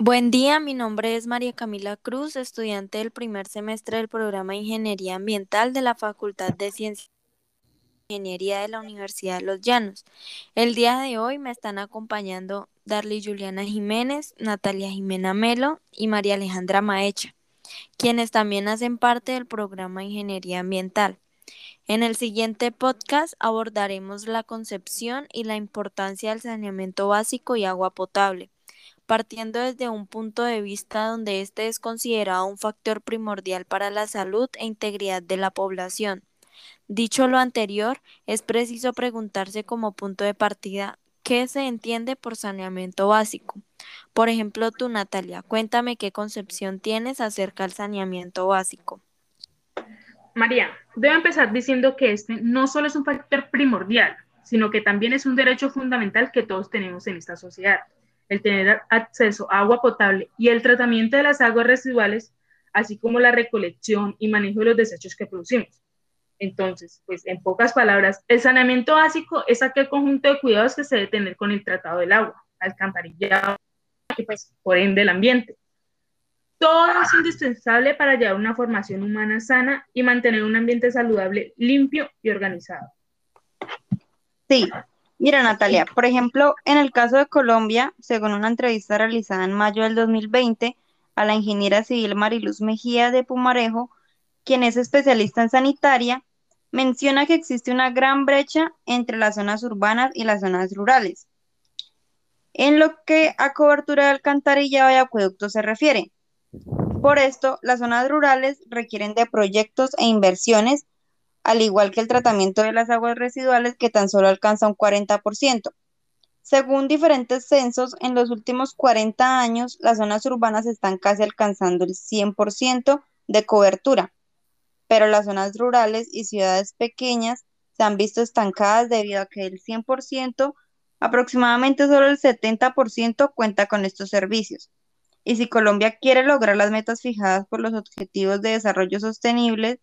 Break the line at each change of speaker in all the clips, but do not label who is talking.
Buen día, mi nombre es María Camila Cruz, estudiante del primer semestre del programa de Ingeniería Ambiental de la Facultad de Ciencias y Ingeniería de la Universidad de Los Llanos. El día de hoy me están acompañando Darly Juliana Jiménez, Natalia Jimena Melo y María Alejandra Maecha, quienes también hacen parte del programa de Ingeniería Ambiental. En el siguiente podcast abordaremos la concepción y la importancia del saneamiento básico y agua potable partiendo desde un punto de vista donde este es considerado un factor primordial para la salud e integridad de la población. Dicho lo anterior, es preciso preguntarse como punto de partida qué se entiende por saneamiento básico. Por ejemplo, tú, Natalia, cuéntame qué concepción tienes acerca del saneamiento básico.
María, debo empezar diciendo que este no solo es un factor primordial, sino que también es un derecho fundamental que todos tenemos en esta sociedad el tener acceso a agua potable y el tratamiento de las aguas residuales, así como la recolección y manejo de los desechos que producimos. Entonces, pues en pocas palabras, el saneamiento básico es aquel conjunto de cuidados que se debe tener con el tratado del agua, alcantarillado y pues por ende el ambiente. Todo es indispensable para llevar una formación humana sana y mantener un ambiente saludable, limpio y organizado.
Sí, Mira, Natalia, por ejemplo, en el caso de Colombia, según una entrevista realizada en mayo del 2020 a la ingeniera civil Mariluz Mejía de Pumarejo, quien es especialista en sanitaria, menciona que existe una gran brecha entre las zonas urbanas y las zonas rurales. En lo que a cobertura de alcantarillado y acueductos se refiere. Por esto, las zonas rurales requieren de proyectos e inversiones al igual que el tratamiento de las aguas residuales que tan solo alcanza un 40%. Según diferentes censos, en los últimos 40 años las zonas urbanas están casi alcanzando el 100% de cobertura, pero las zonas rurales y ciudades pequeñas se han visto estancadas debido a que el 100%, aproximadamente solo el 70% cuenta con estos servicios. Y si Colombia quiere lograr las metas fijadas por los Objetivos de Desarrollo Sostenible,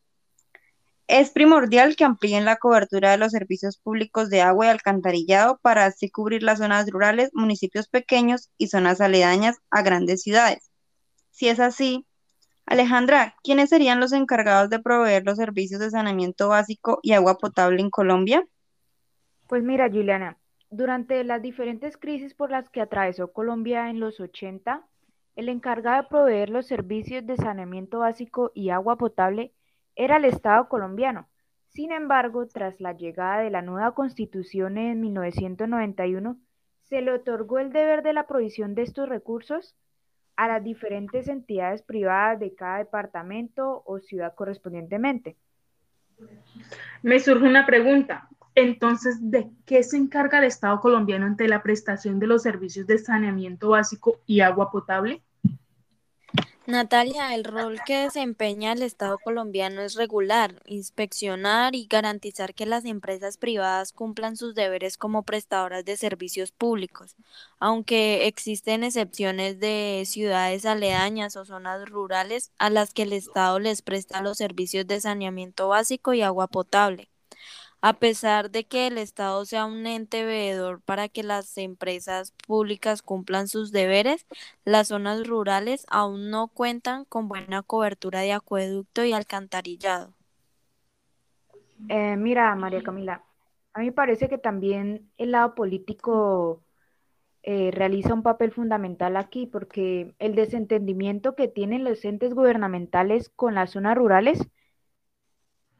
es primordial que amplíen la cobertura de los servicios públicos de agua y alcantarillado para así cubrir las zonas rurales, municipios pequeños y zonas aledañas a grandes ciudades. Si es así, Alejandra, ¿quiénes serían los encargados de proveer los servicios de saneamiento básico y agua potable en Colombia?
Pues mira, Juliana, durante las diferentes crisis por las que atravesó Colombia en los 80, el encargado de proveer los servicios de saneamiento básico y agua potable era el Estado colombiano. Sin embargo, tras la llegada de la nueva constitución en 1991, se le otorgó el deber de la provisión de estos recursos a las diferentes entidades privadas de cada departamento o ciudad correspondientemente.
Me surge una pregunta. Entonces, ¿de qué se encarga el Estado colombiano ante la prestación de los servicios de saneamiento básico y agua potable?
Natalia, el rol que desempeña el Estado colombiano es regular, inspeccionar y garantizar que las empresas privadas cumplan sus deberes como prestadoras de servicios públicos, aunque existen excepciones de ciudades aledañas o zonas rurales a las que el Estado les presta los servicios de saneamiento básico y agua potable. A pesar de que el Estado sea un ente veedor para que las empresas públicas cumplan sus deberes, las zonas rurales aún no cuentan con buena cobertura de acueducto y alcantarillado.
Eh, mira, María Camila, a mí parece que también el lado político eh, realiza un papel fundamental aquí, porque el desentendimiento que tienen los entes gubernamentales con las zonas rurales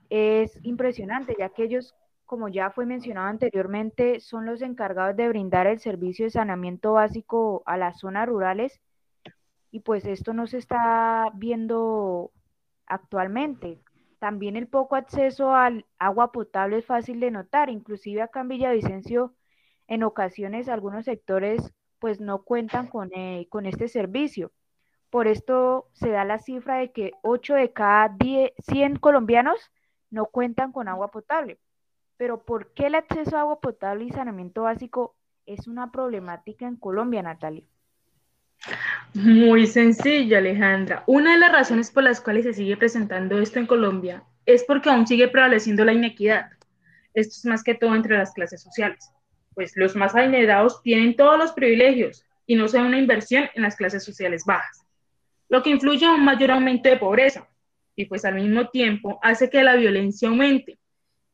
es impresionante, ya que ellos, como ya fue mencionado anteriormente, son los encargados de brindar el servicio de saneamiento básico a las zonas rurales y pues esto no se está viendo actualmente. También el poco acceso al agua potable es fácil de notar, inclusive acá en Villavicencio en ocasiones algunos sectores pues no cuentan con, eh, con este servicio. Por esto se da la cifra de que 8 de cada 10, 100 colombianos no cuentan con agua potable. Pero ¿por qué el acceso a agua potable y saneamiento básico es una problemática en Colombia, Natalia?
Muy sencillo, Alejandra. Una de las razones por las cuales se sigue presentando esto en Colombia es porque aún sigue prevaleciendo la inequidad. Esto es más que todo entre las clases sociales. Pues los más adinerados tienen todos los privilegios, y no sea una inversión en las clases sociales bajas, lo que influye a un mayor aumento de pobreza y pues al mismo tiempo hace que la violencia aumente,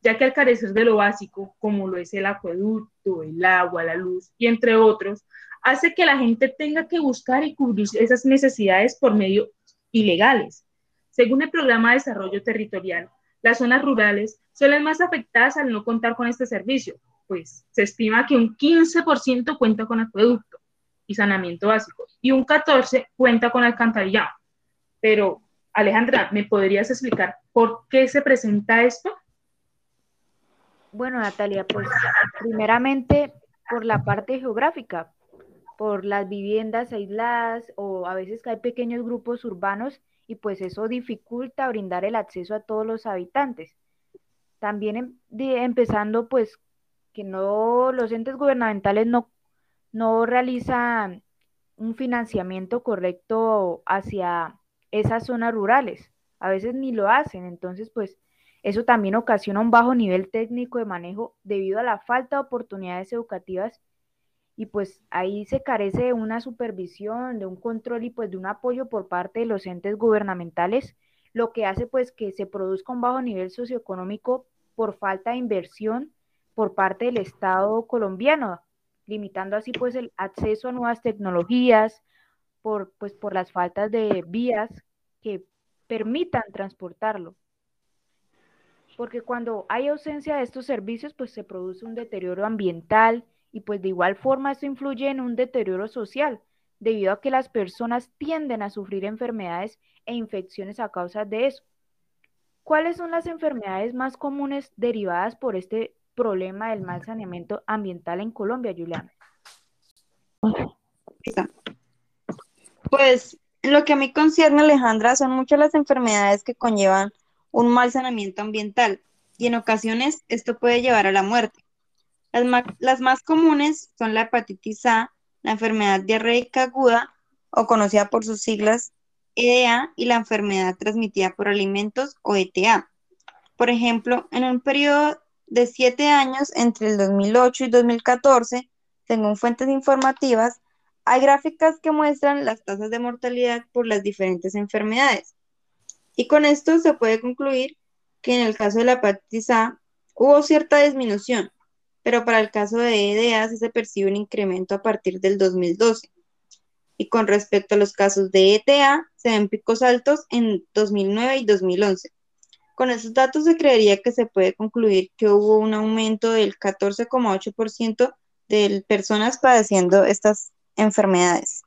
ya que al carecer de lo básico, como lo es el acueducto, el agua, la luz y entre otros, hace que la gente tenga que buscar y cubrir esas necesidades por medios ilegales. Según el Programa de Desarrollo Territorial, las zonas rurales son las más afectadas al no contar con este servicio, pues se estima que un 15% cuenta con acueducto y saneamiento básico y un 14% cuenta con alcantarillado. Pero, Alejandra, ¿me podrías explicar por qué se presenta esto?
Bueno, Natalia, pues primeramente por la parte geográfica, por las viviendas aisladas o a veces que hay pequeños grupos urbanos y pues eso dificulta brindar el acceso a todos los habitantes. También em, empezando pues que no los entes gubernamentales no, no realizan un financiamiento correcto hacia esas zonas rurales. A veces ni lo hacen, entonces pues eso también ocasiona un bajo nivel técnico de manejo debido a la falta de oportunidades educativas y pues ahí se carece de una supervisión, de un control y pues de un apoyo por parte de los entes gubernamentales, lo que hace pues que se produzca un bajo nivel socioeconómico por falta de inversión por parte del Estado colombiano, limitando así pues el acceso a nuevas tecnologías, por, pues, por las faltas de vías que permitan transportarlo. Porque cuando hay ausencia de estos servicios, pues se produce un deterioro ambiental, y pues de igual forma esto influye en un deterioro social, debido a que las personas tienden a sufrir enfermedades e infecciones a causa de eso. ¿Cuáles son las enfermedades más comunes derivadas por este problema del mal saneamiento ambiental en Colombia, Juliana?
Pues lo que a mí concierne, Alejandra, son muchas las enfermedades que conllevan un mal saneamiento ambiental y en ocasiones esto puede llevar a la muerte. Las, más comunes son la hepatitis A, la enfermedad diarreica aguda o conocida por sus siglas EDA y la enfermedad transmitida por alimentos o ETA. Por ejemplo, en un periodo de siete años entre el 2008 y 2014, según fuentes informativas, hay gráficas que muestran las tasas de mortalidad por las diferentes enfermedades. Y con esto se puede concluir que en el caso de la hepatitis A hubo cierta disminución, pero para el caso de EDA se percibe un incremento a partir del 2012. Y con respecto a los casos de ETA, se ven picos altos en 2009 y 2011. Con esos datos se creería que se puede concluir que hubo un aumento del 14,8% de personas padeciendo estas enfermedades.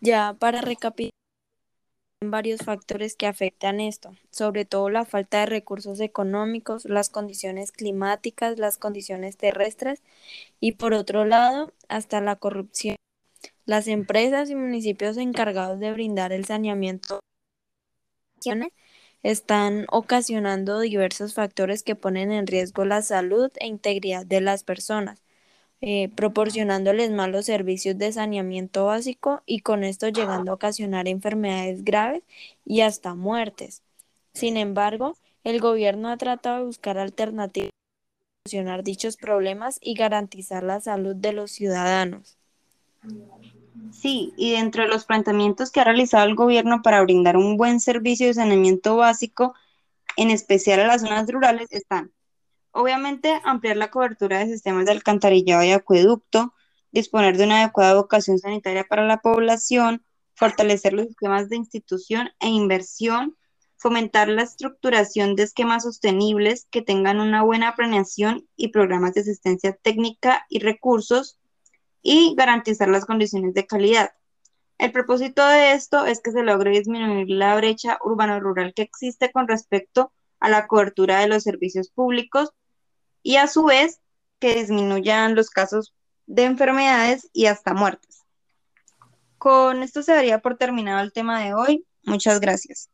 Ya para recapitular varios factores que afectan esto, sobre todo la falta de recursos económicos, las condiciones climáticas, las condiciones terrestres y por otro lado, hasta la corrupción. Las empresas y municipios encargados de brindar el saneamiento están ocasionando diversos factores que ponen en riesgo la salud e integridad de las personas eh, proporcionándoles malos servicios de saneamiento básico y con esto llegando a ocasionar enfermedades graves y hasta muertes. Sin embargo, el gobierno ha tratado de buscar alternativas para solucionar dichos problemas y garantizar la salud de los ciudadanos.
Sí, y dentro de los planteamientos que ha realizado el gobierno para brindar un buen servicio de saneamiento básico, en especial a las zonas rurales, están Obviamente, ampliar la cobertura de sistemas de alcantarillado y acueducto, disponer de una adecuada vocación sanitaria para la población, fortalecer los sistemas de institución e inversión, fomentar la estructuración de esquemas sostenibles que tengan una buena planeación y programas de asistencia técnica y recursos, y garantizar las condiciones de calidad. El propósito de esto es que se logre disminuir la brecha urbano-rural que existe con respecto a la cobertura de los servicios públicos y a su vez que disminuyan los casos de enfermedades y hasta muertes. Con esto se daría por terminado el tema de hoy. Muchas gracias.